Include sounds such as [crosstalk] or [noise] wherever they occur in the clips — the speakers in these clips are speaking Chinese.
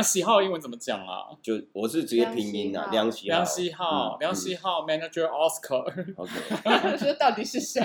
梁喜浩英文怎么讲啊？就我是直接拼音啊，梁喜梁喜浩，嗯梁喜浩，Manager Oscar。OK，[laughs] 说到底是谁？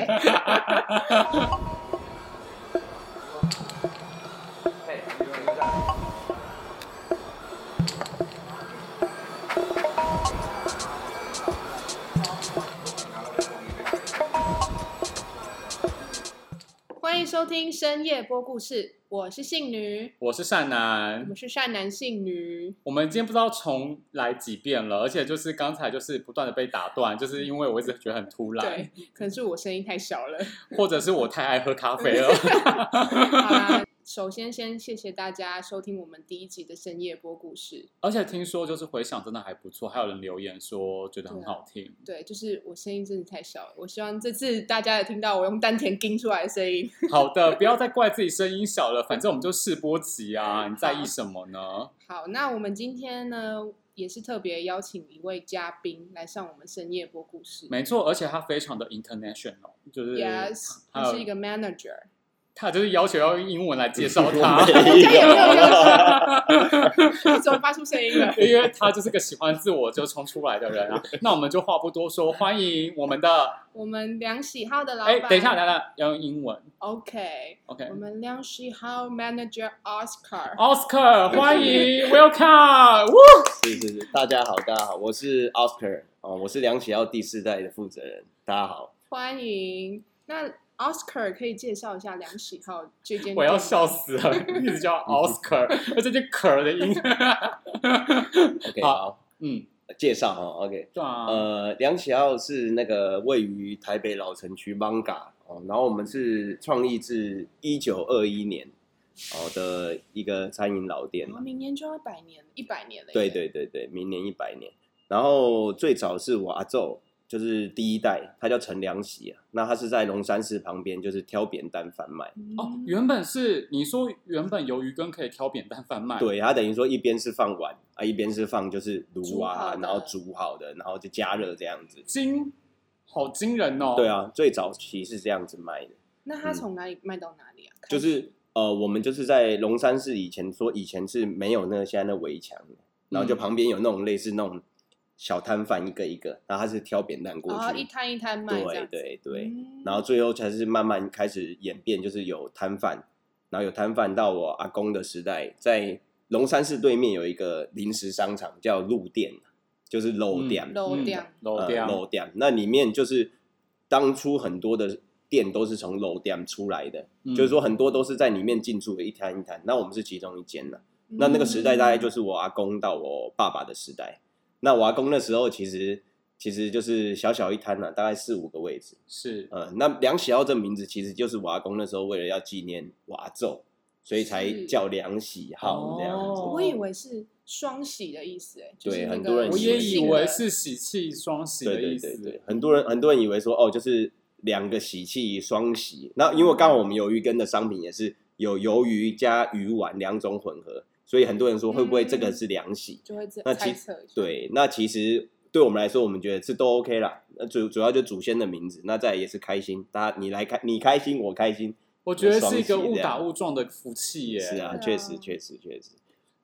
听深夜播故事，我是信女，我是善我男，们是善男信女。我们今天不知道重来几遍了，而且就是刚才就是不断的被打断，就是因为我一直觉得很突然对，，可能是我声音太小了。或者是我太爱喝咖啡了。[laughs] 好啦，首先先谢谢大家收听我们第一集的深夜播故事。而且听说就是回响真的还不错，还有人留言说觉得很好听。对，就是我声音真的太小了，我希望这次大家也听到我用丹田叮出来的声音。好的，不要再 [laughs] 怪自己声音小了，反正我们就试播集啊，你在意什么呢？好，那我们今天呢，也是特别邀请一位嘉宾来上我们深夜播故事。没错，而且他非常的 international，就是 Yes，他是一个 manager。他就是要求要用英文来介绍他，[laughs] 大家有？没有？要求？怎么发出声音了？因为他就是个喜欢自我就冲出来的人啊。那我们就话不多说，欢迎我们的我们梁喜浩的老哎，板。等一下，等一下，要用英文 OK，，OK 我。们梁喜浩 manager Oscar。Oscar，欢迎，Welcome，呜是是是，大家好，大家好，我是 Oscar 哦，我是梁启耀第四代的负责人，大家好。欢迎。那 Oscar 可以介绍一下梁喜浩这间？我要笑。死了，一直叫 [laughs] Oscar，而且这可的音。[laughs] [laughs] OK，好好，嗯，介绍哈，OK，对啊，呃，梁启浩是那个位于台北老城区 Manga 哦，然后我们是创立自一九二一年哦的一个餐饮老店我们，明年就要百年，一百年了。对。对对对，明年一百年。然后最早是我阿昼，就是第一代，他叫陈良喜啊。那他是在龙山寺旁边，就是挑扁担贩卖。哦，原本是你说原本鱿鱼羹可以挑扁担贩卖，，对，它等于说一边是放碗啊，一边是放就是炉啊，然后煮好的，然后就加热这样子。惊，好惊人哦。对，啊，最早期是这样子卖的，那他从哪里卖到哪里啊？嗯就是呃，我们就是在龙山寺以前说以前是没有那个现在那围墙的，然后就嗯旁边有那种类似那种小摊贩一个一个，然后他是挑扁担过哦，去，一摊一摊卖这对。对对，嗯。然后最后才是慢慢开始演变，就是有摊贩，然后有摊贩到我阿公的时代，在龙山寺对面有一个临时商场叫路店，就是楼店，楼店呃楼店，楼店，那里面就是当初很多的店都是从楼店出来的，嗯。就是说很多都是在里面进驻的一摊一摊，那我们是其中一间呢。嗯那那个时代大概就是我阿公到我爸爸的时代，那我阿公那时候其实其实就是小小一摊呢、大概四五个位置。是呃，那梁喜浩这名字其实就是我阿公那时候为了要纪念瓦咒，所以才叫梁喜浩这样子。哦我以为是双喜的意思，哎，就是对很多人我也以为是喜气双喜的对意思。对对对，很多人很多人以为说哦，就是两个喜气双喜。那因为刚好我们鱿鱼羹的商品也是有鱿鱼加鱼丸两种混合，所以很多人说会不会这个是凉席？就会这那其猜测。对，那其实对我们来说，我们觉得是都 OK 啦。那主主要就祖先的名字，那再来也是开心，大家你来开你开心我开心，我觉得是一个误打误撞的福气耶。是啊，确实确实确实，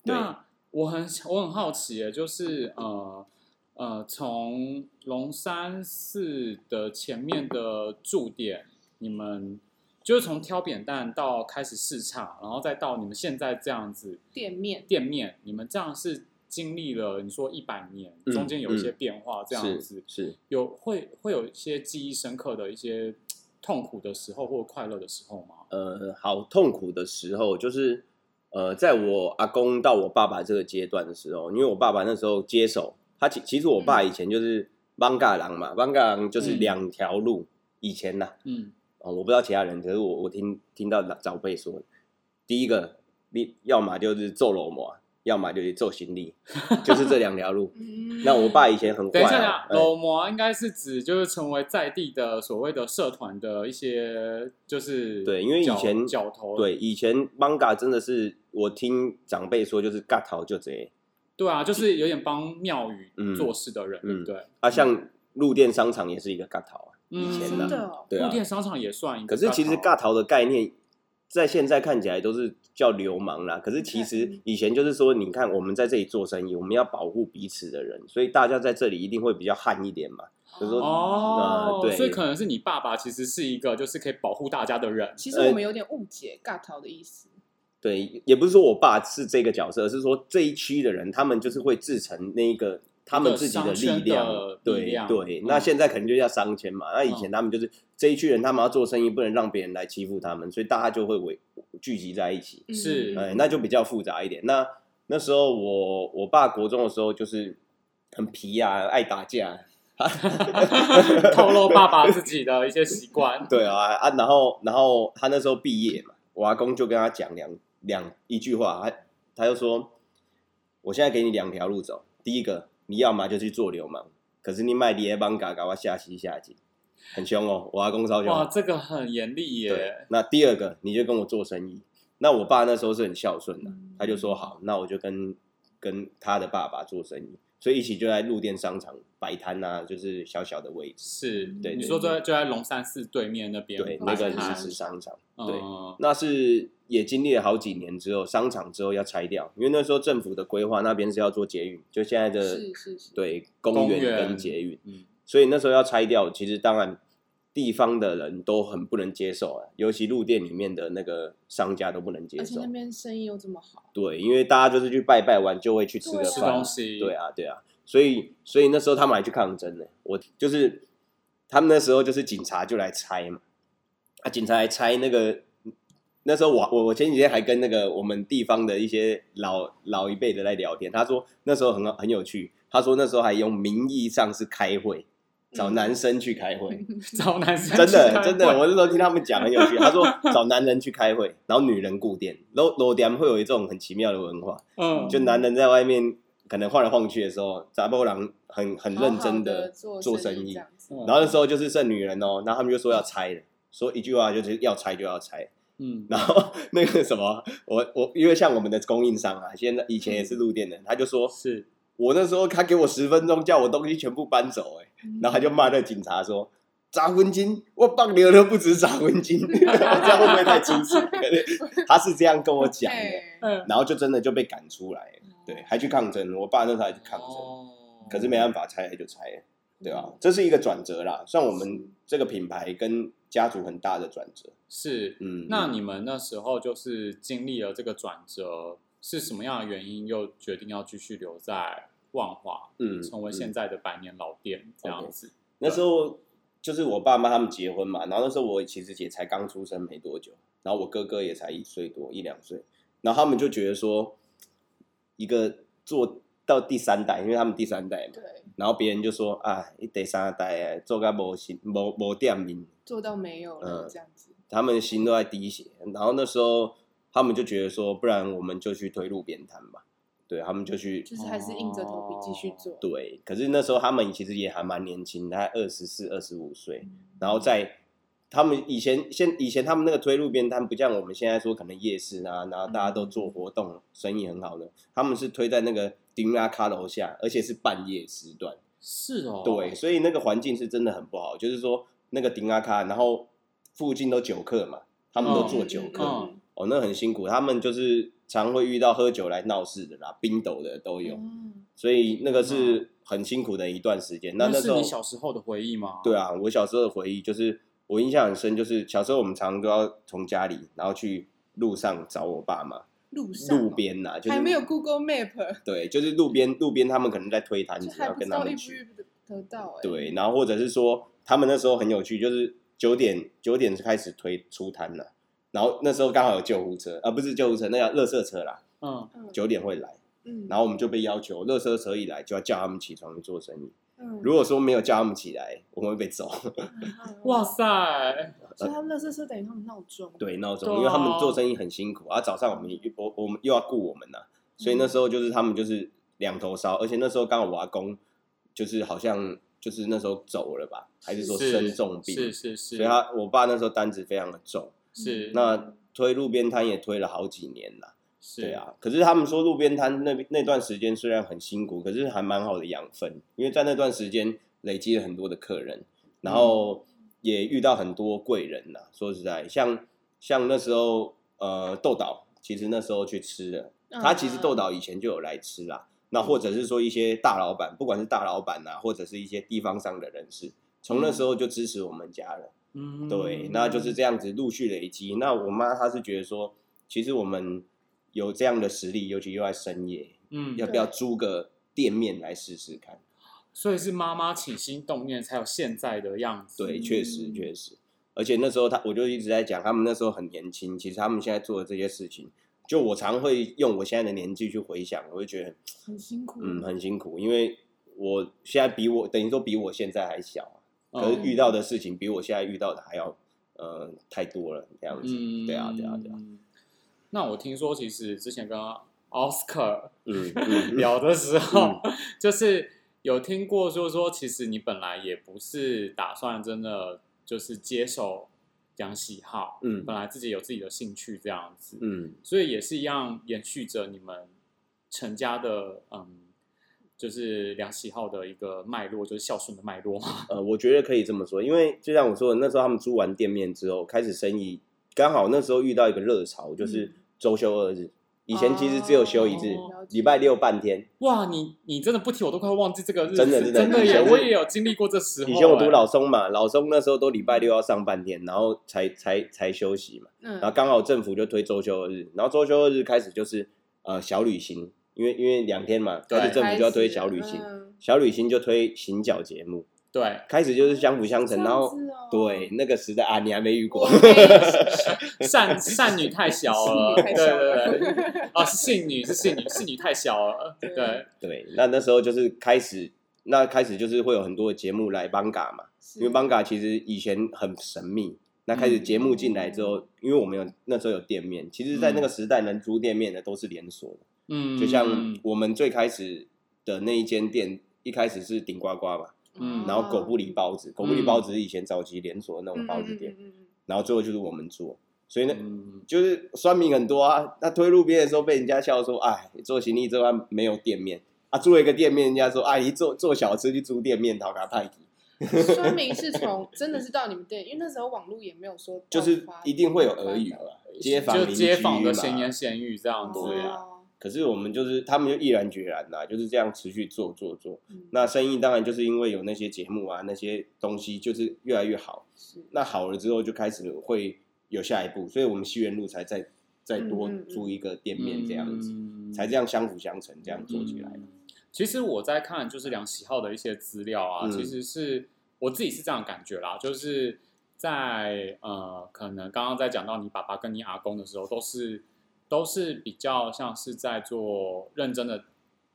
对。那我很我很好奇耶，就是呃呃，从龙山寺的前面的驻点，你们就是从挑扁担到开始试唱，然后再到你们现在这样子店面店面，你们这样是经历了你说一百年，嗯中间有一些变化，这样是子是，有会会有一些记忆深刻的一些痛苦的时候或快乐的时候吗？呃，好痛苦的时候就是呃，在我阿公到我爸爸这个阶段的时候，因为我爸爸那时候接手，他其其实我爸以前就是邦嘎郎嘛，邦嘎郎就是嗯。两条路，以前呐、嗯，哦，我不知道其他人，可是我我听听到长辈说，第一个你要么就是揍罗摩，要么就是揍行李，就是这两条路。[laughs] 嗯那我爸以前很坏、等一下，等一啊下，，楼模应该是指就是成为在地的所谓的社团的一些就是对因为以前角头对以前 manga 真的是我听长辈说就是嘎头就贼对啊，就是有点帮庙宇嗯做事的人，对不对？啊，像路店商场也是一个嘎头啊，以嗯前真的哦对啊路。店商场也算一个可是其实尬尬逃的概念，在现在看起来都是叫流氓啦，可是其实嗯以前就是说，你看我们在这里做生意，我们要保护彼此的人，所以大家在这里一定会比较悍一点嘛。比如说哦，呃对所以可能是你爸爸其实是一个就是可以保护大家的人。其实我们有点误解“尬淘”的意思。对，也不是说我爸是这个角色，而是说这一区的人，他们就是会制成那一个他们自己的力量。对量对，嗯那现在肯定就叫商圈嘛。那以前他们就是这一群人，他们要做生意，不能让别人来欺负他们，所以大家就会围聚集在一起。嗯是哎，那就比较复杂一点。那那时候我我爸国中的时候就是很皮啊，爱打架。[laughs] [laughs] 透露爸爸自己的一些习惯。对啊啊，然后然后他那时候毕业嘛，我阿公就跟他讲两两一句话，他他就说，我现在给你两条路走，第一个你要么就去做流氓，可是你卖碟帮嘎嘎我下西下井，很凶哦，我阿公超哇，凶。这个很严厉耶。，那第二个你就跟我做生意。那我爸那时候是很孝顺的，嗯他就说好，那我就跟跟他的爸爸做生意，所以一起就在路店商场摆摊啊，就是小小的位置。是，对对你说就在就在龙山寺对面那边对，那个摊临时商场。对，嗯，那是也经历了好几年之后，商场之后要拆掉，因为那时候政府的规划那边是要做捷运，就现在的是是是，对公园跟捷运，嗯所以那时候要拆掉，其实当然地方的人都很不能接受啊，尤其路店里面的那个商家都不能接受而且那。边生意又这么好，对，因为大家就是去拜拜完就会去吃个对啊吃饭东，西，对啊，对啊，所以所以那时候他们还去抗争呢。我就是他们那时候就是警察就来拆嘛，啊，警察来拆那个。那时候我我我前几天还跟那个我们地方的一些老老一辈的在聊天，他说那时候很很有趣，他说那时候还用名义上是开会，找嗯男生去开会，找男生真的真的，我那时候听他们讲很有趣。他说 [laughs] 找男人去开会，然后女人顾店，楼楼店会有一种很奇妙的文化，嗯，就男人在外面可能晃来晃去的时候，杂波郎很很认真的的做做生生意然后那时候就是剩女人哦，然后他们就说要拆了，说一句话就是要拆就要拆，嗯。然后那个什么，我我因为像我们的供应商啊，现在以前也是路店的，他就说是我那时候他给我十分钟，叫我东西全部搬走、欸，嗯然后他就骂那警察说。砸婚金，我放牛都不止砸婚金，[laughs] 这样会不会太粗俗？他是这样跟我讲的，然后就真的就被赶出来，对，还去抗争。我爸那时候还去抗争，哦可是没办法拆了就拆了，对吧？这是一个转折啦，算我们这个品牌跟家族很大的转折。是。嗯，那你们那时候就是经历了这个转折，是什么样的原因又决定要继续留在万华，嗯成为现在的百年老店这样子？那时候就是我爸妈他们结婚嘛，然后那时候我其实也才刚出生没多久，然后我哥哥也才一岁多一两岁，然后他们就觉得说，一个做到第三代，因为他们第三代嘛，对，然后别人就说啊，你第三代啊，做个无心无无店面，做到没有了嗯这样子。他们心都在滴血，然后那时候他们就觉得说，不然我们就去推路边摊吧，对他们就去就是还是硬着头皮继续做。对，可是那时候他们其实也还蛮年轻，大概二十四、二十五岁，嗯然后在他们以前现以前他们那个推路边摊，不像我们现在说可能夜市啊，然后大家都做活动，生意很好的，他们是推在那个丁拉卡楼下，而且是半夜时段，是哦，对，所以那个环境是真的很不好，就是说那个丁拉卡，然后附近都酒客嘛，他们都做酒客，嗯。哦，那很辛苦，他们就是常会遇到喝酒来闹事的啦，冰斗的都有。嗯所以那个是很辛苦的一段时间。那那那时你小时候的回忆吗？对啊，我小时候的回忆就是我印象很深，就是小时候我们常常都要从家里，然后去路上找我爸妈，路上哦路边呐、就是还没有 Google Map，对，就是路边路边他们可能在推摊就子，要还不知道遇跟他们去。不遇得到哎。对，然后或者是说他们那时候很有趣，就是九点九点开始推出摊了，然后那时候刚好有救护车，啊不是救护车，那叫垃圾车啦，嗯，嗯，九点会来，嗯，然后我们就被要求垃圾车一来就要叫他们起床去做生意。嗯如果说没有叫他们起来，我们会被揍。[laughs] 哇，塞，所以他们乐色车等于他们闹钟。对闹钟，因为他们做生意很辛苦，啊，早上我们我我们又要顾我们呐、所以那时候就是他们就是两头烧，而且那时候刚好我阿公就是好像就是那时候走了吧，还是说生重病，是是是，所以他我爸那时候单子非常的重，是那推路边摊也推了好几年了。是对，啊，可是他们说路边摊那那段时间虽然很辛苦，可是还蛮好的养分，因为在那段时间累积了很多的客人，然后也遇到很多贵人呐。说实在，像像那时候呃豆岛，其实那时候去吃的，嗯他其实豆岛以前就有来吃啦。那或者是说一些大老板，不管是大老板呐、或者是一些地方上的人士，从那时候就支持我们家了。嗯，对，那就是这样子陆续累积。那我妈她是觉得说，其实我们有这样的实力，尤其又在深夜，嗯，要不要租个店面来试试看？所以是妈妈起心动念，才有现在的样子。对，确实嗯确实。而且那时候他，我就一直在讲，他们那时候很年轻，其实他们现在做的这些事情，就我常会用我现在的年纪去回想，我会觉得，很辛苦，嗯，很辛苦，因为我现在比我等于说比我现在还小啊，可是嗯遇到的事情比我现在遇到的还要呃太多了，这样子。嗯，对啊，对啊，对啊。。那我听说，其实之前跟奥斯卡嗯嗯，[laughs] 聊的时候，就是有听过，就是说，其实你本来也不是打算真的就是接手讲喜好，嗯本来自己有自己的兴趣这样子，嗯所以也是一样延续着你们成家的嗯，就是梁启浩的一个脉络，就是孝顺的脉络嘛。[laughs] 呃，我觉得可以这么说，因为就像我说的，那时候他们租完店面之后，开始生意，刚好那时候遇到一个热潮，就是嗯周休二日。以前其实只有休一日，礼拜六半天。哇，你你真的不提我都快忘记这个日子，真的真的真的耶！以前我也有经历过这时候。以前我读哎老松嘛，老松那时候都礼拜六要上半天，然后才才才休息嘛。嗯，然后刚好政府就推周休二日，然后周休二日开始就是呃小旅行，因为因为两天嘛，对开始政府就要推小旅行，嗯。小旅行就推行脚节目，对，开始就是相辅相成，这然后哦对那个时代啊，你还没遇过 [laughs] 善善女太小了，[laughs] 对了对对，[laughs] 啊，是信女是信女，性女太小了，对对，那那时候就是开始，那开始就是会有很多的节目来邦嘎嘛，因为邦嘎其实以前很神秘。那开始节目进来之后，因为我们有那时候有店面，其实，在那个时代能租店面的都是连锁的，嗯，就像我们最开始的那一间店，一开始是顶呱呱嘛，嗯。然后狗不理包子，狗不理包子是以前早期连锁的那种包子店，嗯然后最后就是我们做，所以呢，嗯就是酸民很多啊。那推路边的时候被人家笑说，哎，做行李之外没有店面啊，租了一个店面，人家说，哎，你做做小吃去租店面，讨卡派底，嗯说明是从真的是到你们店，因为那时候网络也没有说就是一定会有耳语嘛，街坊就邻居街坊的嘛闲言闲语这样子，可是我们就是他们就毅然决然的、就是这样持续做做做。嗯那生意当然就是因为有那些节目啊，那些东西就是越来越好。是那好了之后就开始会有下一步，所以我们西园路才再再多租一个店面这样子，嗯才这样相辅相成这样做起来其实我在看就是梁喜浩的一些资料啊，嗯其实是我自己是这样的感觉啦，就是在呃，可能刚刚在讲到你爸爸跟你阿公的时候，都是都是比较像是在做认真的、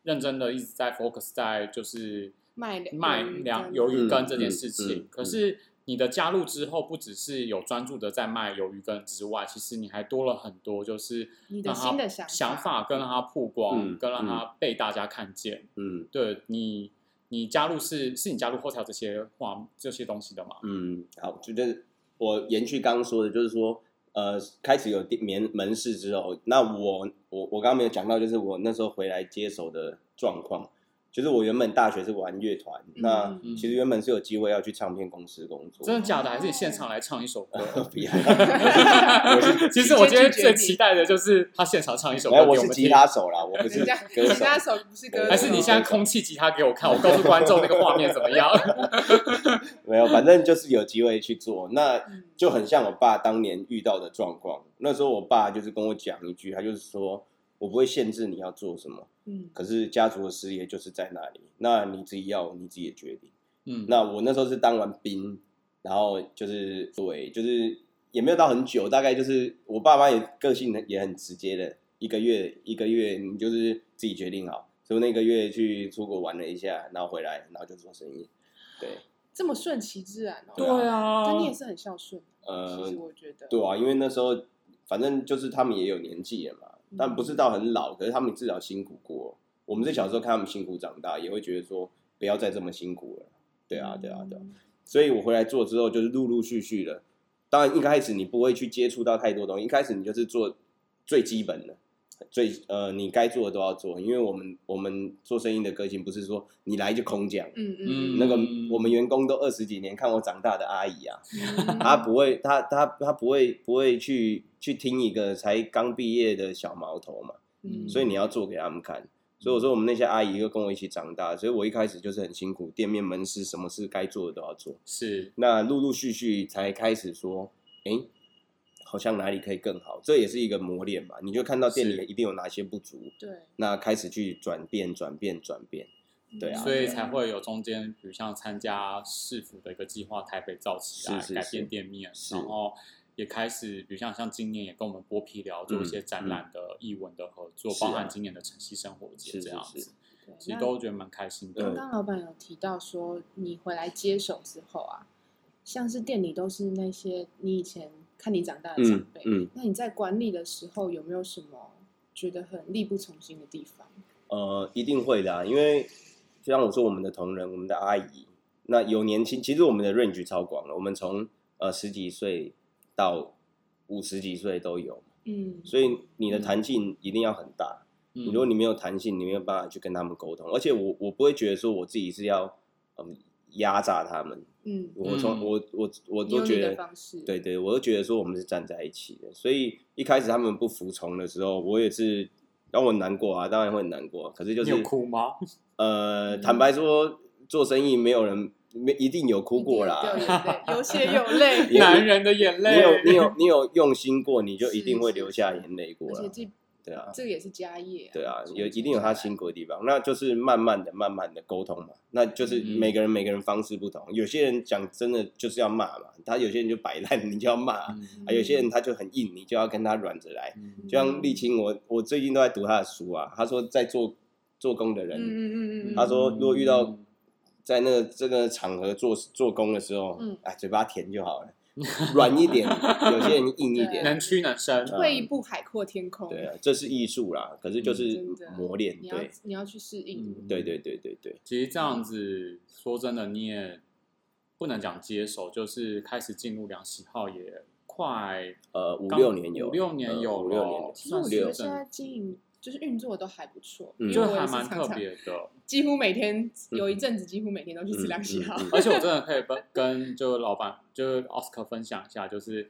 认真的一直在 focus 在就是卖两卖两鱿鱼羹嗯这件事情。嗯嗯可是你的加入之后，不只是有专注的在卖鱿鱼羹之外，其实你还多了很多，就是你的让它新的想法想法跟让它曝光，嗯跟让它被大家看见。嗯对你，你加入是是你加入后才有这些话这些东西的嘛？嗯，好，就就是我延续刚刚说的，就是说，呃，开始有店门门市之后，那我我我刚刚没有讲到，就是我那时候回来接手的状况。就是我原本大学是玩乐团，那嗯其实原本是有机会要去唱片公司工作，真的假的？还是你现场来唱一首歌？[laughs] 不要，我是 [laughs] 其实我今天最期待的就是他现场唱一首歌哎，我是吉。他手啦，我不是人家歌手。人家手不是歌手，还是你现在空气吉他给我看，我告诉观众那个画面怎么样？[laughs] 没有，反正就是有机会去做，那嗯就很像我爸当年遇到的状况。那时候我爸就是跟我讲一句，他就是说我不会限制你要做什么，嗯可是家族的事业就是在那里，那你自己要你自己的决定。嗯，那我那时候是当完兵，然后就是对，就是也没有到很久，大概就是我爸妈也个性也很直接的，一个月一个月你就是自己决定好，所以那个月去出国玩了一下，然后回来，然后就做生意。对，这么顺其自然哦。对啊，但你也是很孝顺，呃其实，我觉得，对啊，因为那时候反正就是他们也有年纪了嘛，嗯但不是到很老，可是他们至少辛苦过。我们是小时候看他们辛苦长大，也会觉得说不要再这么辛苦了。对啊，对啊，对啊。嗯所以我回来做之后，就是陆陆续续的。当然，一开始你不会去接触到太多东西，一开始你就是做最基本的，最呃你该做的都要做，因为我们我们做生意的个性不是说你来就空讲。嗯嗯嗯那个我们员工都二十几年看我长大的阿姨啊，嗯，她不会，她她她不会不会去去听一个才刚毕业的小毛头嘛，嗯所以你要做给他们看。所以我说我们那些阿姨又跟我一起长大，所以我一开始就是很辛苦，店面门市什么事该做的都要做。是那陆陆续续才开始说，哎，好像哪里可以更好，这也是一个磨练嘛。你就看到店里是一定有哪些不足，对，那开始去转变、转变、转变。对啊所以才会有中间，比如像参加市府的一个计划，台北造起来是是改变店面，然后也开始，比如像像今年也跟我们剥皮聊做一些展览的艺文的合作，包含今年的晨曦生活节这样是子，对其实都觉得蛮开心的。刚刚老板有提到说，你回来接手之后啊，像是店里都是那些你以前看你长大的长嗯辈，嗯，那你在管理的时候有没有什么觉得很力不从心的地方？呃，一定会的、啊，因为就像我说，我们的同仁，我们的阿姨，那有年轻，其实我们的 range 超广了，我们从呃十几岁到五十几岁都有，嗯，所以你的弹性一定要很大。嗯如果你没有弹性，你没有办法去跟他们沟通，而且我我不会觉得说我自己是要嗯压榨他们，嗯，我从、嗯。我我我都觉得对对，我都觉得说我们是站在一起的，所以一开始他们不服从的时候，我也是让我很难过啊，当然会很难过，可是就是你有哭吗？呃，嗯。坦白说，做生意没有人没一定有哭过啦。[laughs] 有血有泪，[laughs] 男人的眼泪，你有你有你有用心过，你就一定会流下眼泪过了。对啊，这个也是家业、对啊，有一定有他辛苦的地方，那就是慢慢的、慢慢的沟通嘛。那就是嗯每个人每个人方式不同，有些人讲真的就是要骂嘛，他有些人就摆烂，[laughs] 你就要骂；嗯啊，有些人他就很硬，你就要跟他软着来。嗯就像沥青，我我最近都在读他的书啊，他说在做做工的人，嗯嗯嗯他说如果遇到在那个这个场合做做工的时候，嗯哎，嘴巴甜就好了，[laughs] 软一点，有些人硬一点，[laughs] 能屈能伸，嗯退一步海阔天空，对啊，这是艺术啦，可是就是磨练，你要对，你要去适应，嗯。对对对对对，其实这样子说真的，你也不能讲接手，就是开始进入两喜号也快呃，五刚六年有，五六年呃有五六年了了，其实我算是觉得现在经营就是运作都还不错，嗯就因为还蛮特别的。几乎每天有一阵子几乎每天都去吃两喜号，嗯嗯嗯而且我真的可以跟跟就是老板就是奥斯卡分享一下，就是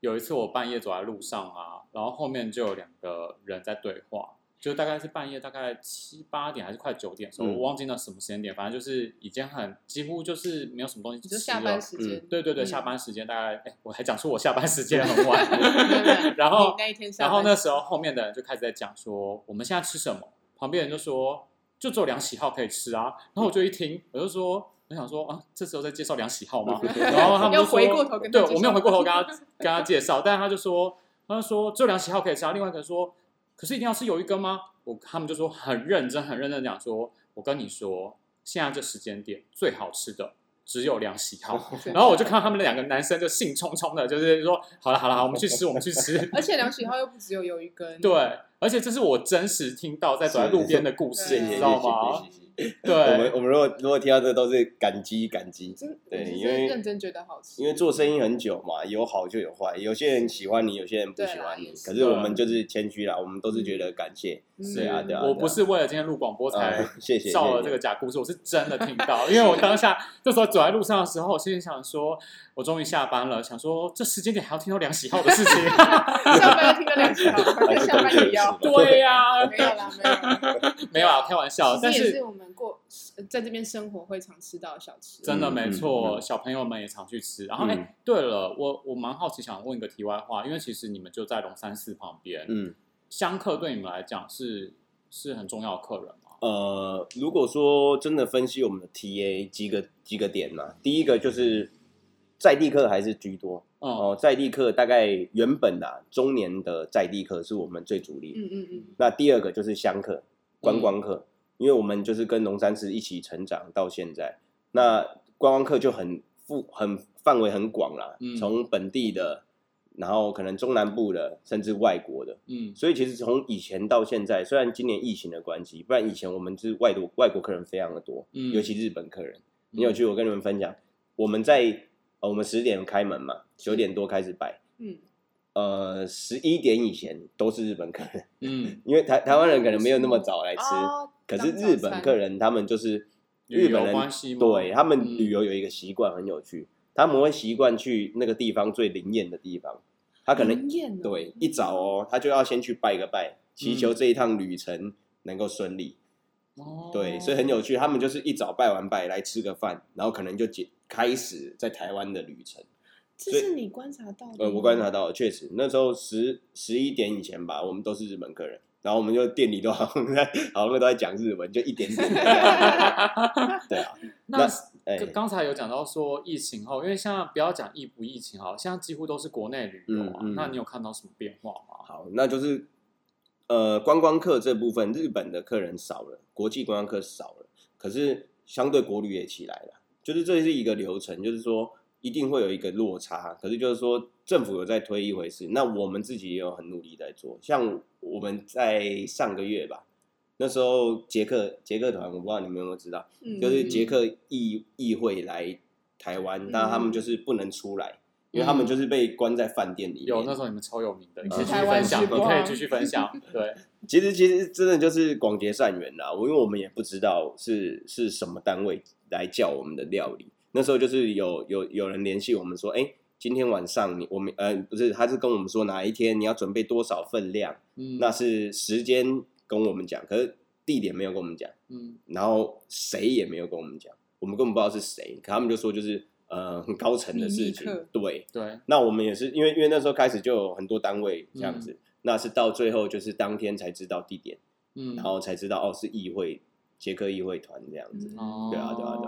有一次我半夜走在路上啊，然后后面就有两个人在对话，就大概是半夜大概七八点还是快九点的时候，嗯。我忘记那什么时间点，反正就是已经很几乎就是没有什么东西吃就下班。了。时间，对对对，嗯。下班时间大概，哎，我还讲出我下班时间 [laughs] 很晚没有没有，然后你那一天下然班后那时候后面的人就开始在讲说我们现在吃什么，旁边人就说就只有两喜好可以吃啊，然后我就一听我就说我想说啊，这时候在介绍两喜好吗？[laughs] 然后他们就说回过头跟他对介绍我没有回过头 [laughs] 跟他跟他介绍，但是他就说他就说只有两喜好可以吃啊，另外一个人说可是一定要吃鱿鱼羹吗？我他们就说很认真很认真地讲说，我跟你说现在这时间点最好吃的只有梁喜浩。[laughs] 然后我就看到他们两个男生就兴冲冲的，就是说好了好了好，我们去吃我们去吃。而且梁喜浩又不只有鱿鱼羹，对，而且这是我真实听到在走在路边的故事，你知道吗？[laughs] 谢。我们，我们如果如果听到这都是感激感激，真对因为认真觉得好吃，因为做生意很久嘛，有好就有坏，有些人喜欢你，有些人不喜欢你可是我们就是谦虚啦，我们都是觉得感谢。嗯。对啊对啊我不是为了今天录广播才呃 [laughs] 谢谢造了这个假故事，我是真的听到，[laughs] 因为我当下这时候走在路上的时候，我心里想说，我终于下班了，想说这时间点还要听到梁喜浩的事情，下班要听到两喜号，还是下班也要，对呀、没有啦没有啦，没有啊，开玩笑，但是我们过呃在这边生活会常吃到的小吃，真的没错，嗯小朋友们也常去吃。然后，哎、嗯对了，我我蛮好奇，想问一个题外话，因为其实你们就在龙山寺旁边，嗯，香客对你们来讲是是很重要的客人吗？呃，如果说真的分析我们的 TA 几个几个点呢、第一个就是在地客还是居多嗯，哦，在地客大概原本啊中年的在地客是我们最主力。嗯嗯嗯，那第二个就是香客、观光客，因为我们就是跟龙山寺一起成长到现在，那观光客就很富很范围很广啦，嗯从本地的，然后可能中南部的，甚至外国的。嗯所以其实从以前到现在，虽然今年疫情的关系，不然以前我们是外国外国客人非常的多，嗯尤其日本客人。很有趣，我跟你们分享，我们在呃我们十点开门嘛，九点多开始摆，嗯呃十一点以前都是日本客人，嗯，因为台台湾人可能没有那么早来吃，哦可是日本客人他们就是日本人关系吗对他们嗯旅游有一个习惯很有趣，他们会习惯去那个地方最灵验的地方，他可能对一早哦，他就要先去拜个拜，祈求嗯这一趟旅程能够顺利。哦对，所以很有趣。他们就是一早拜完拜来吃个饭，然后可能就解开始在台湾的旅程。这是你观察到的。呃，我观察到了，确实那时候十十一点以前吧，我们都是日本客人，然后我们就店里都 [laughs] 好像在好像都在讲日文，就一点点。[laughs] 对啊，那哎，刚刚才有讲到说疫情后，因为现在不要讲疫不疫情好，现在几乎都是国内旅游啊。嗯嗯那你有看到什么变化吗？好，那就是呃，观光客这部分，日本的客人少了，国际观光客少了，可是相对国旅也起来了，就是这是一个流程，就是说一定会有一个落差，可是就是说政府有在推一回事，那我们自己也有很努力在做，像我们在上个月吧。那时候捷克捷克团，我不知道你们有没有知道，嗯就是捷克议议会来台湾，但他们就是不能出来，因为他们就是被关在饭店里面。有那时候你们超有名的，你可以继续分享，你可以继续分享。对，[laughs] 其实其实真的就是广结善缘啦，我因为我们也不知道是是什么单位来叫我们的料理，那时候就是有有有人联系我们说，哎、今天晚上你我们呃不是，他是跟我们说哪一天你要准备多少份量，嗯，那是时间跟我们讲，可是地点没有跟我们讲，嗯。然后谁也没有跟我们讲，我们根本不知道是谁，可他们就说就是呃很高层的事情对，对，那我们也是因为因为那时候开始就有很多单位这样嗯。子，那是到最后就是当天才知道地点。嗯，然后才知道哦是议会捷克议会团这样子。哦，对啊对啊对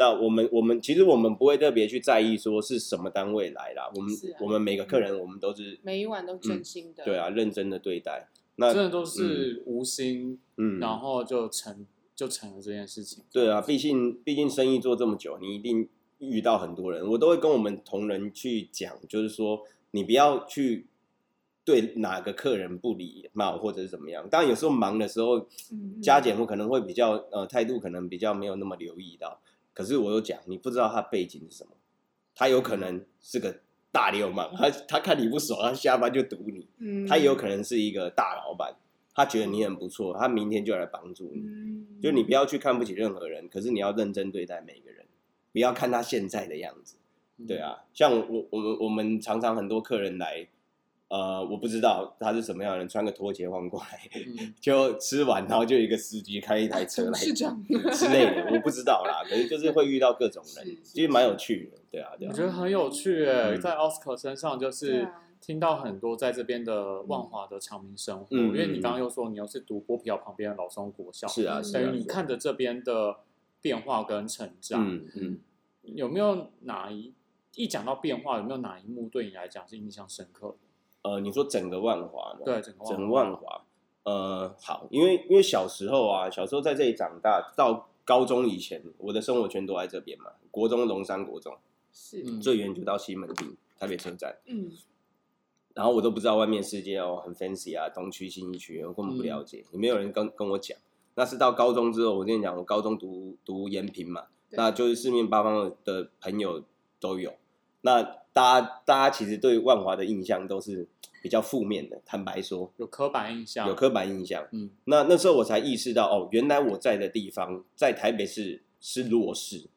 那我们我们其实我们不会特别去在意说是什么单位来啦，我们、啊我们每个客人我们都是每一晚都真心的。对啊认真的对待。那真的都是无心，嗯，然后就成就成了这件事情。对啊，毕竟毕竟生意做这么久，你一定遇到很多人，我都会跟我们同仁去讲，就是说你不要去对哪个客人不礼貌或者是怎么样。当然有时候忙的时候，加减我可能会比较呃态度可能比较没有那么留意到，可是我有讲，你不知道他背景是什么，他有可能是个大流氓，他他看你不爽，他下班就堵你，嗯。他也有可能是一个大老板，他觉得你很不错，他明天就来帮助你，嗯。就你不要去看不起任何人，可是你要认真对待每个人，不要看他现在的样子。嗯。对，啊，像我我们我们常常很多客人来，呃，我不知道他是什么样的人，穿个拖鞋晃过来，嗯 [laughs] 就吃完，然后就一个司机开一台车董来事长之类的，我不知道啦。可是就是会遇到各种人，其实蛮有趣的，对啊，对啊。我觉得很有趣诶，嗯在奥斯卡身上就是啊听到很多在这边的万华的长民生活，嗯因为你刚刚又说你又是读波皮寮旁边的老松国校，是啊，嗯是啊，等于你看着这边的变化跟成长，嗯嗯，有没有哪一一讲到变化，有没有哪一幕对你来讲是印象深刻的？呃，你说整个万华吗？对，整个整万万华，呃，好，因为因为小时候啊，小时候在这里长大，到高中以前，我的生活圈都在这边嘛。国中龙山国中，是嗯最远就到西门町台北车站，嗯然后我都不知道外面世界哦很 fancy 啊，东区、新一区，我根本不了解，也没有人跟跟我讲。那是到高中之后，我跟你讲，我高中读读延平嘛，那就是四面八方的朋友都有。那大家大家其实对万华的印象都是比较负面的，坦白说，有刻板印象，有刻板印象。嗯。那那时候我才意识到，哦，原来我在的地方在台北市是弱势，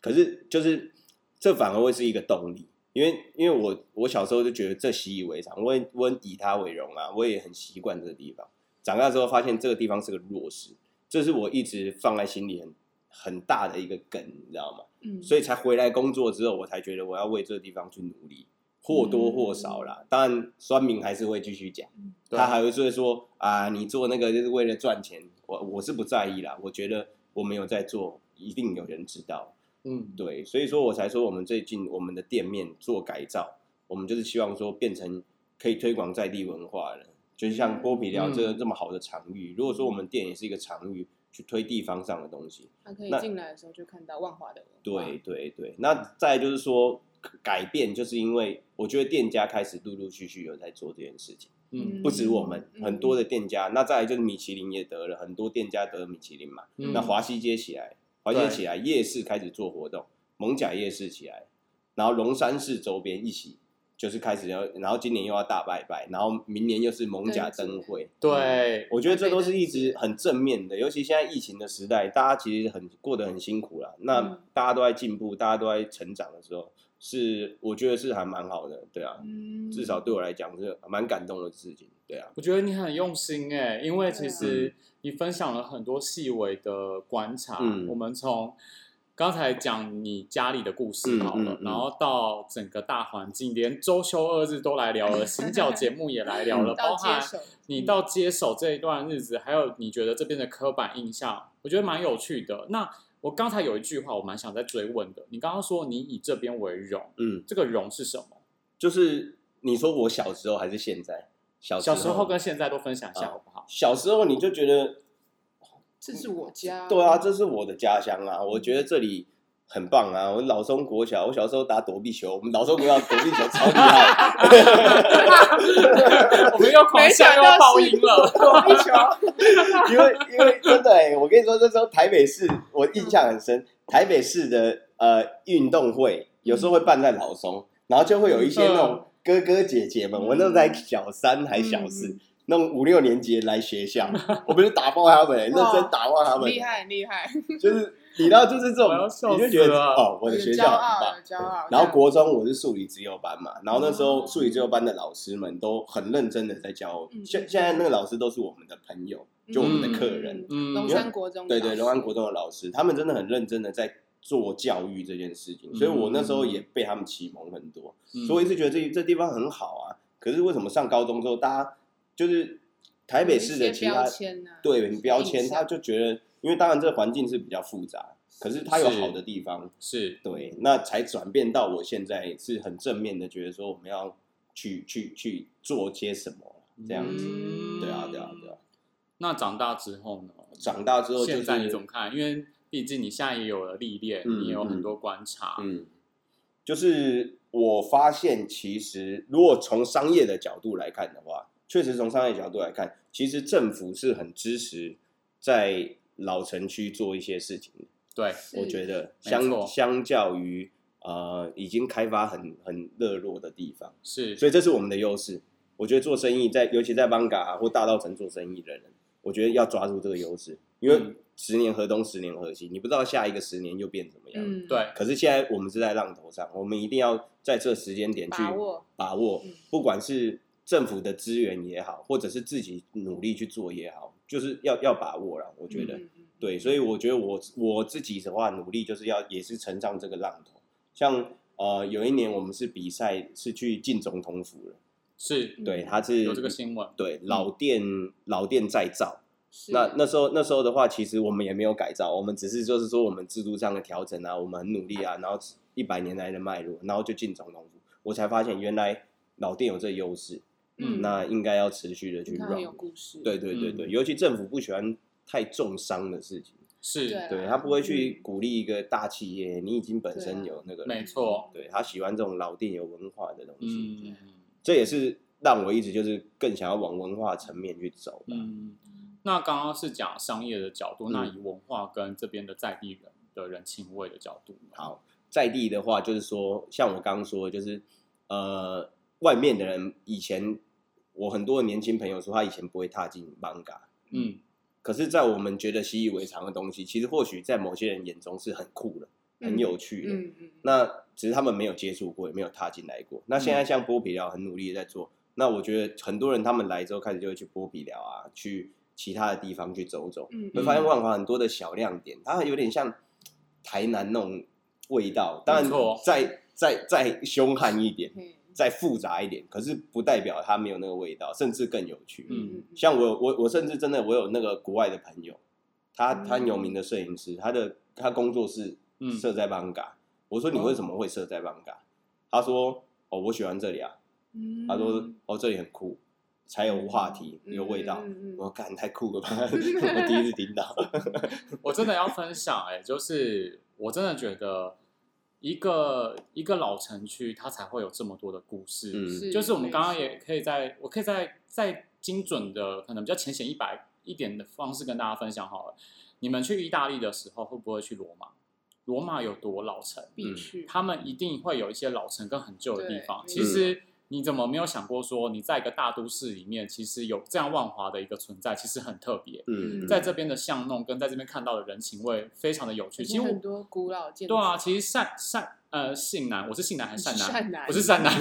可是就是这反而会是一个动力，因为因为我我小时候就觉得这习以为常，我也我很以它为荣啊，我也很习惯这个地方。长大之后发现这个地方是个弱势，这是我一直放在心里很很大的一个梗，你知道吗？嗯，所以才回来工作之后，我才觉得我要为这个地方去努力，或多或少啦。当然，酸民还是会继续讲，对他还会说说啊，你做那个就是为了赚钱，我我是不在意啦。我觉得我没有在做，一定有人知道。嗯，对，所以说我才说我们最近我们的店面做改造，我们就是希望说变成可以推广在地文化的，就是像剥皮寮这个嗯这么好的场域。如果说我们店也是一个场域，去推地方上的东西，他可以那进来的时候就看到万华的文化对对对，那再就是说改变，就是因为我觉得店家开始陆陆续续有在做这件事情，嗯不止我们，嗯很多的店家。那再来就是米其林也得了，很多店家得了米其林嘛。嗯那华西街起来，华西街起来，夜市开始做活动，蒙甲夜市起来，然后龙山市周边一起就是开始要，然后今年又要大拜拜，然后明年又是蒙甲灯会。对，我觉得这都是一直很正面的，尤其现在疫情的时代，大家其实很过得很辛苦了。那嗯大家都在进步，大家都在成长的时候，是我觉得是还蛮好的，对啊，嗯至少对我来讲是蛮感动的事情，对啊，我觉得你很用心哎，因为其实你分享了很多细微的观察。嗯我们从刚才讲你家里的故事好了，嗯嗯嗯然后到整个大环境，连周休二日都来聊了，行脚节目也来聊了，包含，你到接手这一段日子，还有你觉得这边的刻板印象，我觉得蛮有趣的。那我刚才有一句话，我蛮想再追问的。你刚刚说你以这边为荣，嗯，这个荣是什么？就是你说我小时候还是现在？小小时候候跟现在都分享一下啊好不好？小时候你就觉得这是我家，对啊，这是我的家乡啊！我觉得这里很棒啊！我老松国小，我小时候打躲避球，我们老松国小躲避球超厉害，我们又狂笑又要爆音了。躲避球，[laughs] 因为因为真的哎、我跟你说，那时候台北市我印象很深，台北市的呃运动会有时候会办在老松，然后就会有一些那种哥哥姐姐们，嗯我那时候才小三还小四。嗯那种五六年级来学校，我们就打爆他们、欸，[laughs] 认真打爆他们，厉害厉害，就是你知道，就是这种，你就觉得哦，我的学校很棒。骄傲，然后国中我是数理自由班嘛，然后那时候哦数理自由班的老师们都很认真的在教我嗯，现现在那个老师都是我们的朋友，就我们的客人，嗯龙山国中，对对，龙安国中的老师，他们真的很认真的在做教育这件事情，所以我那时候也被他们启蒙很多，嗯所以我一直觉得这这地方很好啊。可是为什么上高中之后，大家就是台北市的其他啊，对标签，他就觉得，因为当然这个环境是比较复杂，可是它有好的地方，是对，那才转变到我现在是很正面的，觉得说我们要去去去做些什么这样子。嗯对啊，对啊，对啊。那长大之后呢？长大之后就是现在你怎么看？因为毕竟你现在也有了历练，嗯你也有很多观察。嗯，就是我发现，其实如果从商业的角度来看的话，确实从商业角度来看，其实政府是很支持在老城区做一些事情的。对，我觉得相相较于呃已经开发很很热络的地方，是，所以这是我们的优势。我觉得做生意在，尤其在邦嘎或大稻城做生意的人，我觉得要抓住这个优势，因为嗯十年河东，十年河西，你不知道下一个十年又变怎么样。嗯，对，可是现在我们是在浪头上，我们一定要在这时间点去把握，把握嗯，不管是政府的资源也好，或者是自己努力去做也好，就是要要把握了。我觉得，对，所以我觉得我我自己的话，努力就是要也是乘上这个浪头。像呃，有一年我们是比赛是去进总统府了，是嗯对，他是有这个新闻。对老店老店再造。那那时候那时候的话，其实我们也没有改造，我们只是就是说我们制度上的调整啊，我们很努力啊，然后一百年来的脉络，然后就进总统府，我才发现原来老店有这优势，嗯那应该要持续的去你看很 run 有。故事，对对对对，嗯尤其政府不喜欢太重伤的事情，是，对对他不会去鼓励一个大企业，你已经本身有那个，没错。对他喜欢这种老店有文化的东西，嗯这也是让我一直就是更想要往文化层面去走的。嗯。那刚刚是讲商业的角度，嗯那以文化跟这边的在地人的人情味的角度，好，在地的话，就是说，像我刚刚说的，就是呃，外面的人以前，我很多年轻朋友说他以前不会踏进 manga，嗯，可是，在我们觉得习以为常的东西，其实或许在某些人眼中是很酷的、很有趣的。嗯嗯，那只是他们没有接触过，也没有踏进来过。那现在像剥皮寮很努力的在做，那我觉得很多人他们来之后开始就会去剥皮寮啊，去其他的地方去走走，嗯会发现万华很多的小亮点，它有点像台南那种味道，当然再再再凶悍一点，嘿再复杂一点，可是不代表它没有那个味道，甚至更有趣。嗯像我我我甚至真的我有那个国外的朋友，他嗯他很有名的摄影师，他的他工作室嗯设在邦嘎。我说你为什么会设在邦嘎？他说哦我喜欢这里啊。嗯他说哦这里很酷，才有话题，嗯有味道。我说干太酷了吧！[laughs] 我第一次听到。[laughs] [laughs] 我真的要分享哎、就是我真的觉得一个一个老城区，它才会有这么多的故事。嗯是就是我们刚刚也可以在，我可以在在精准的，可能比较浅显一百一点的方式跟大家分享好了。你们去意大利的时候，会不会去罗马？罗马有多老城？必去，他们一定会有一些老城跟很旧的地方。其实你怎么没有想过说，你在一个大都市里面，其实有这样万华的一个存在，其实很特别。嗯，在这边的巷弄跟在这边看到的人情味非常的有趣。其实很多古老建筑。对啊，其实善善呃信南，我是信南还是善南？善男我是善南。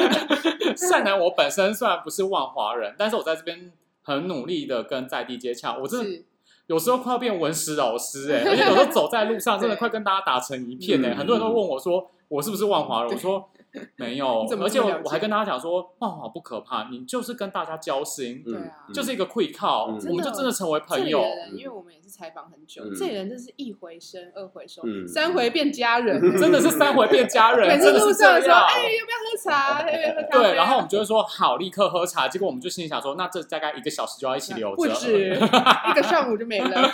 [laughs] 善南，我本身虽然不是万华人，但是我在这边很努力的跟在地接洽。我真的有时候快要变文史老师哎、而且有时候走在路上，真的快跟大家打成一片哎、嗯很多人都问我说我是不是万华人？我说 [laughs] 没有而且我我还跟大家讲说万华不可怕，你就是跟大家交心，嗯对啊就是一个 quick call，、嗯我们就真的成为朋友。因为我们也是采访很久，嗯这里人真是一回生，二回熟，嗯三回变家人，真的是三回变家人，[laughs] 每次路上的时候，样。哎，要不要喝茶？要不要喝咖啡啊？对，然后我们就会说好，立刻喝茶。结果我们就心里想说，那这大概一个小时就要一起留着。[laughs] 不止一个上午就没了。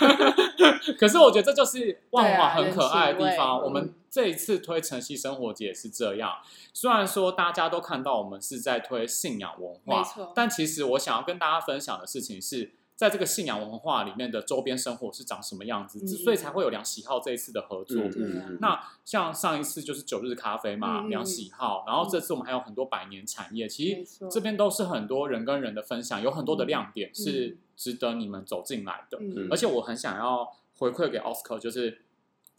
可是我觉得这就是万华很可爱的地方。我们这一次推晨曦生活节也是这样。虽然说大家都看到我们是在推信仰文化没错，但其实我想要跟大家分享的事情是。在这个信仰文化里面的周边生活是长什么样子，嗯所以才会有两喜好这一次的合作。那像上一次就是九日咖啡嘛，两喜好，然后这次我们还有很多百年产业，其实这边都是很多人跟人的分享，有很多的亮点嗯是值得你们走进来的。嗯而且我很想要回馈给奥斯卡，就是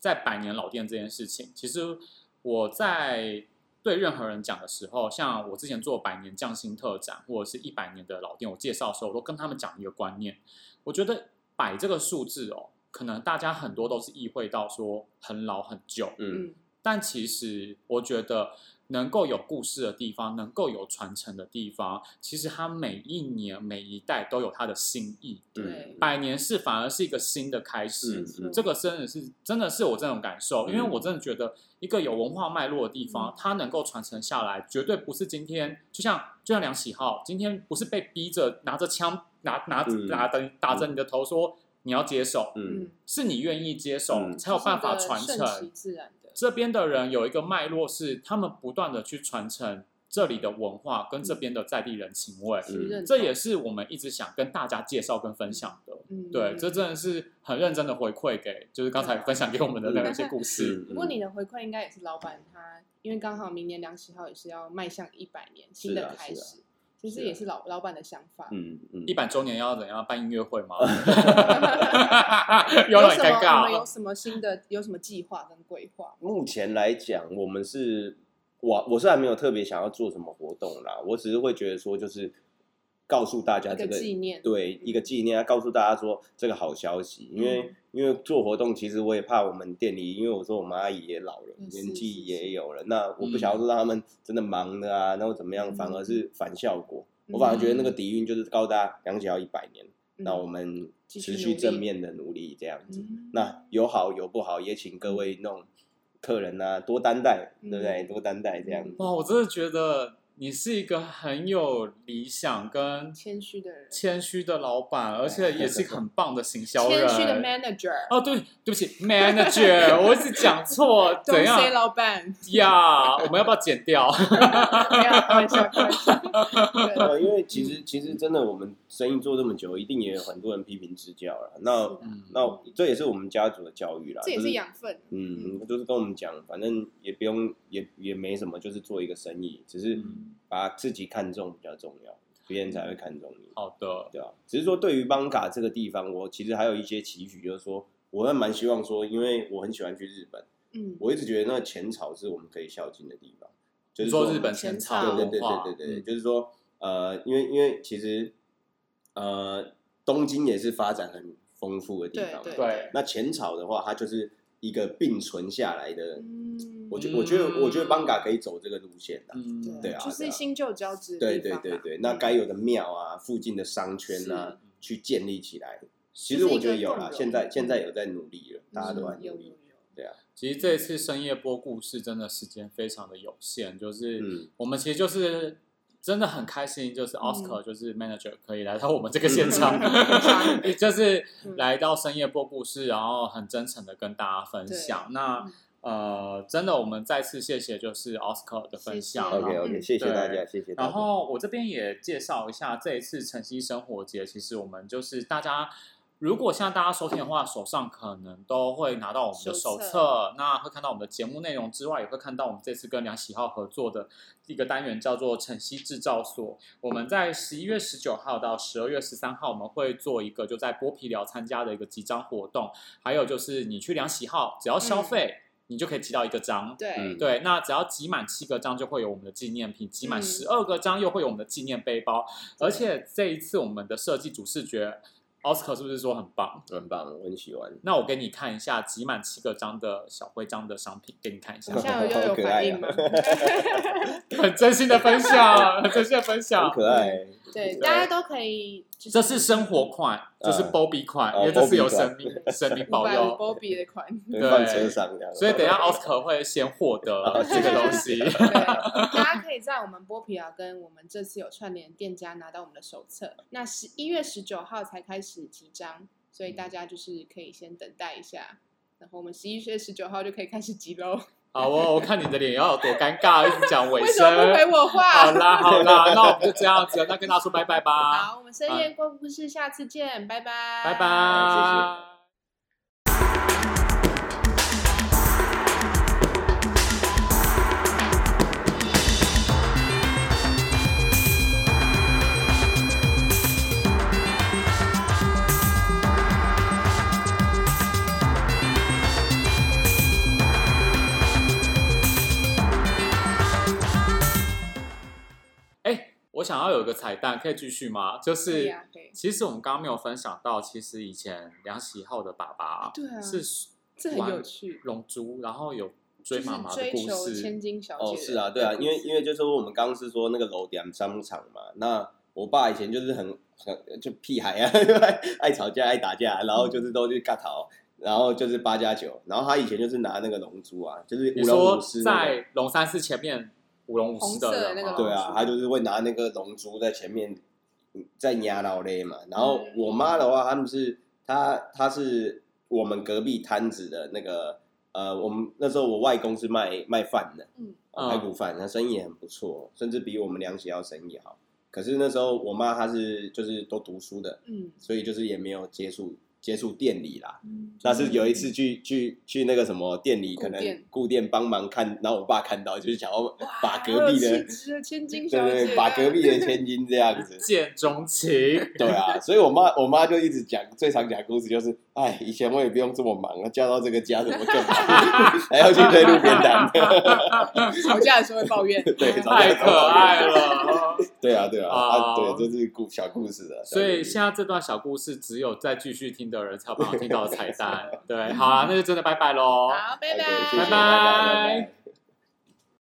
在百年老店这件事情，其实我在对任何人讲的时候，像我之前做百年匠心特展或者是一百年的老店，我介绍的时候，我都跟他们讲一个观念，我觉得百这个数字哦，可能大家很多都是意会到说很老很旧，嗯嗯。但其实我觉得能够有故事的地方，能够有传承的地方，其实它每一年每一代都有它的新意。对，百年是反而是一个新的开始，嗯这个真的是真的是我这种感受，因为嗯我真的觉得一个有文化脉络的地方，嗯它能够传承下来，绝对不是今天就像就像梁喜浩，今天不是被逼着拿着枪拿拿嗯拿着打着你的头说你要接手，嗯嗯，是你愿意接手、嗯才有办法传承。自然的。这边的人有一个脉络是，他们不断的去传承这里的文化跟这边的在地人情味，这也是我们一直想跟大家介绍跟分享的。嗯。对，这真的是很认真的回馈给，就是刚才分享给我们的那些故事。[laughs] 嗯不过你的回馈应该也是老板他，因为刚好明年梁启浩也是要迈向一百年新的开始，其实也是老老板的想法。嗯嗯一百周年要怎样办音乐会吗？[laughs] 有什么？有什么新的？有什么计划跟规划？目前来讲，我们是我我是还没有特别想要做什么活动啦，我只是会觉得说，就是告诉大家这个纪念，对一个纪念，告诉大家说这个好消息，因为、嗯。因为做活动，其实我也怕我们店里，因为我说我们阿姨也老了，嗯年纪也有了，那我不想要说让他们真的忙的啊，然后怎么样，嗯反而是反效果。嗯我反而觉得那个底蕴就是告诉大家，梁姐要一百年，嗯。那我们持续正面的努力这样子。嗯。那有好有不好，也请各位那种客人啊多担待，嗯对不对？多担待这样子。哇，我真的觉得你是一个很有理想跟谦虚的人，谦虚的老板，而且也是一个很棒的行销人。谦虚的 manager。哦，对，对不起，manager，我一直讲错，怎样老板，呀？我们要不要剪掉？[laughs] 没有开玩笑，开玩笑。呃，因为其实其实真的，我们生意做这么久，一定也有很多人批评指教了。那嗯那这也是我们家族的教育啦，这也是养分。嗯，就是跟我们讲，反正也不用，也也没什么，就是做一个生意，只是嗯把自己看重比较重要，别人才会看重你，好的，对啊？只是说对于邦嘎这个地方，我其实还有一些期许，就是说，我还蛮希望说，因为我很喜欢去日本，嗯，我一直觉得那个浅草是我们可以孝敬的地方，就是说日本前草草对对对，对对对，嗯。就是说，呃，因为因为其实，呃，东京也是发展很丰富的地方嘛，对对那浅草的话，它就是一个并存下来的，嗯，我觉我觉得我觉得邦嘎可以走这个路线的，嗯，对啊就是新旧交织的对对对对，那该有的庙啊，附近的商圈啊，去建立起来。其实我觉得有啦，就是一个共融。现在现在有在努力了，大家都在努力。对啊，其实这一次深夜播故事真的时间非常的有限，就是嗯。我们其实就是真的很开心，就是嗯。Oscar 就是 manager 可以来到我们这个现场，嗯 [laughs] 就是来到深夜播故事，然后很真诚的跟大家分享。那嗯呃，真的我们再次谢谢就是 Oscar 的分享。OK OK，谢谢大家，谢谢大家。然后我这边也介绍一下这一次晨曦生活节，其实我们就是大家如果现在大家收听的话，手上可能都会拿到我们的手手册册，那会看到我们的节目内容之外，也会看到我们这次跟梁喜浩合作的一个单元叫做晨曦制造所。我们在十一月十九号到十二月十三号，我们会做一个就在剥皮寮参加的一个集章活动，还有就是你去梁喜浩，只要消费，你就可以集到一个章。对，嗯。对，那只要集满七个章就会有我们的纪念品，集满嗯。十二个章又会有我们的纪念背包，而且这一次我们的设计主视觉奥斯卡是不是说很棒？很棒，我很喜欢。那我给你看一下集满七个章的小徽章的商品，给你看一下你，现在又有好可爱啊反应吗？[laughs] 很真心的分享，很真心的分很享。可爱，对，大家都可以，这是生活款，这是 Bobby 款，哦因为这是有生命生命保佑，Bobby 的款，对对放车上。所以等一下奥斯卡会先获得 [laughs] 这个东西。大家可以在我们波皮寮跟我们这次有串联店家拿到我们的手册。那十一月十九号才开始集章，所以大家就是可以先等待一下，然后我们十一月十九号就可以开始集喽。[laughs] 好哦，我看你的脸要有多尴尬，一直讲尾为什么不回。我话？好啦好啦，那我们就这样子，那跟大家说拜拜吧，好，我们深夜过故事，下次见，拜拜，拜拜。哎，我想要有一个彩蛋，可以继续吗？就是其实我们刚刚没有分享到，其实以前梁喜浩的爸爸对啊是这很有趣，龙珠，然后有追妈妈的就是追故事千事。金小姐的。哦，是啊，对啊，因为因为就是说我们刚刚是说那个楼点商场嘛，那我爸以前就是很很就屁孩啊，[laughs] 爱吵架爱打架，然后就是都去尬逃，然后就是八加九，然后他以前就是拿那个龙珠啊，就是舞龙你说舞狮、那个，在龙山寺前面舞龙舞狮的对啊，他就是会拿那个龙珠在前面嗯在压老嘞嘛。然后嗯我妈的话，他们是她她是我们隔壁摊子的那个呃，我们那时候我外公是卖卖饭的，嗯呃排骨饭，他生意也很不错，甚至比我们梁喜要生意好。可是那时候我妈她是就是都读书的，嗯所以就是也没有接触接触店里啦。嗯，那是有一次去去去那个什么店里，可能顾店帮忙看，然后我爸看到就是想要把隔壁的千金对小姐，对对，把隔壁的千金这样子。[laughs] 见钟情。对啊，所以我妈我妈就一直讲，最常讲故事就是，哎，以前我也不用这么忙啊，嫁到这个家怎么更忙，[laughs] 还要去推路边摊。吵架的时候会抱怨，[laughs] 对，太可爱了。对啊，对啊，啊，哦对，这是故小故事的。所以现在这段小故事，只有再继续听的人才有办法听到彩蛋。[laughs] 对，好啊，那就真的拜拜喽。好，拜拜拜拜。